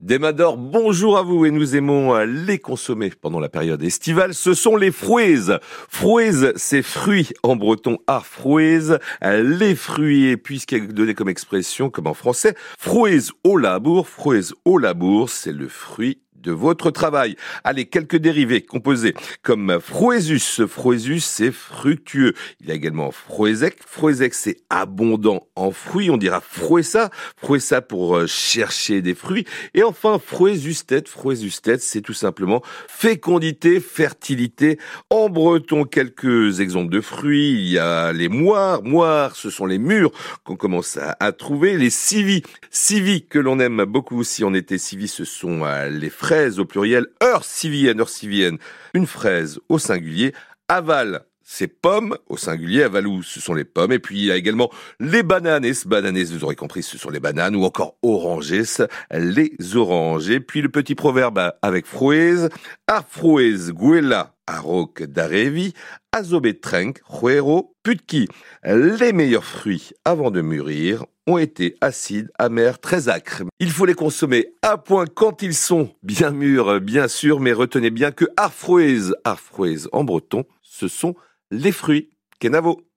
Demador, bonjour à vous et nous aimons euh, les consommer pendant la période estivale. Ce sont les frouaises. Frouaises, c'est fruits en breton à frouaises. Les fruits, et est donné comme expression, comme en français, frouaises au labour. Frouaises au labour, c'est le fruit de votre travail. Allez, quelques dérivés composés comme froesus. Froesus, c'est fructueux. Il y a également froesec. Froesec, c'est abondant en fruits. On dira froessa. Froessa pour euh, chercher des fruits. Et enfin, froesustet. Froesustet, c'est tout simplement fécondité, fertilité. En breton, quelques exemples de fruits. Il y a les moires. Moires, ce sont les murs qu'on commence à, trouver. Les civis. Civis que l'on aime beaucoup si on était civis, ce sont euh, les fraises fraise au pluriel, ursivienne, ursivienne, une fraise au singulier, aval, c'est pommes au singulier, avalou, ce sont les pommes, et puis il y a également les bananes, bananes, vous aurez compris, ce sont les bananes, ou encore oranges, les oranges. Et puis le petit proverbe avec frouez, afrouez, guela, arok d'arevi, azobetrenk, juero, putki. Les meilleurs fruits avant de mûrir ont été acides, amers, très acres. Il faut les consommer à point quand ils sont bien mûrs, bien sûr, mais retenez bien que arfrouez, arfrouez en breton, ce sont les fruits. Kenavo.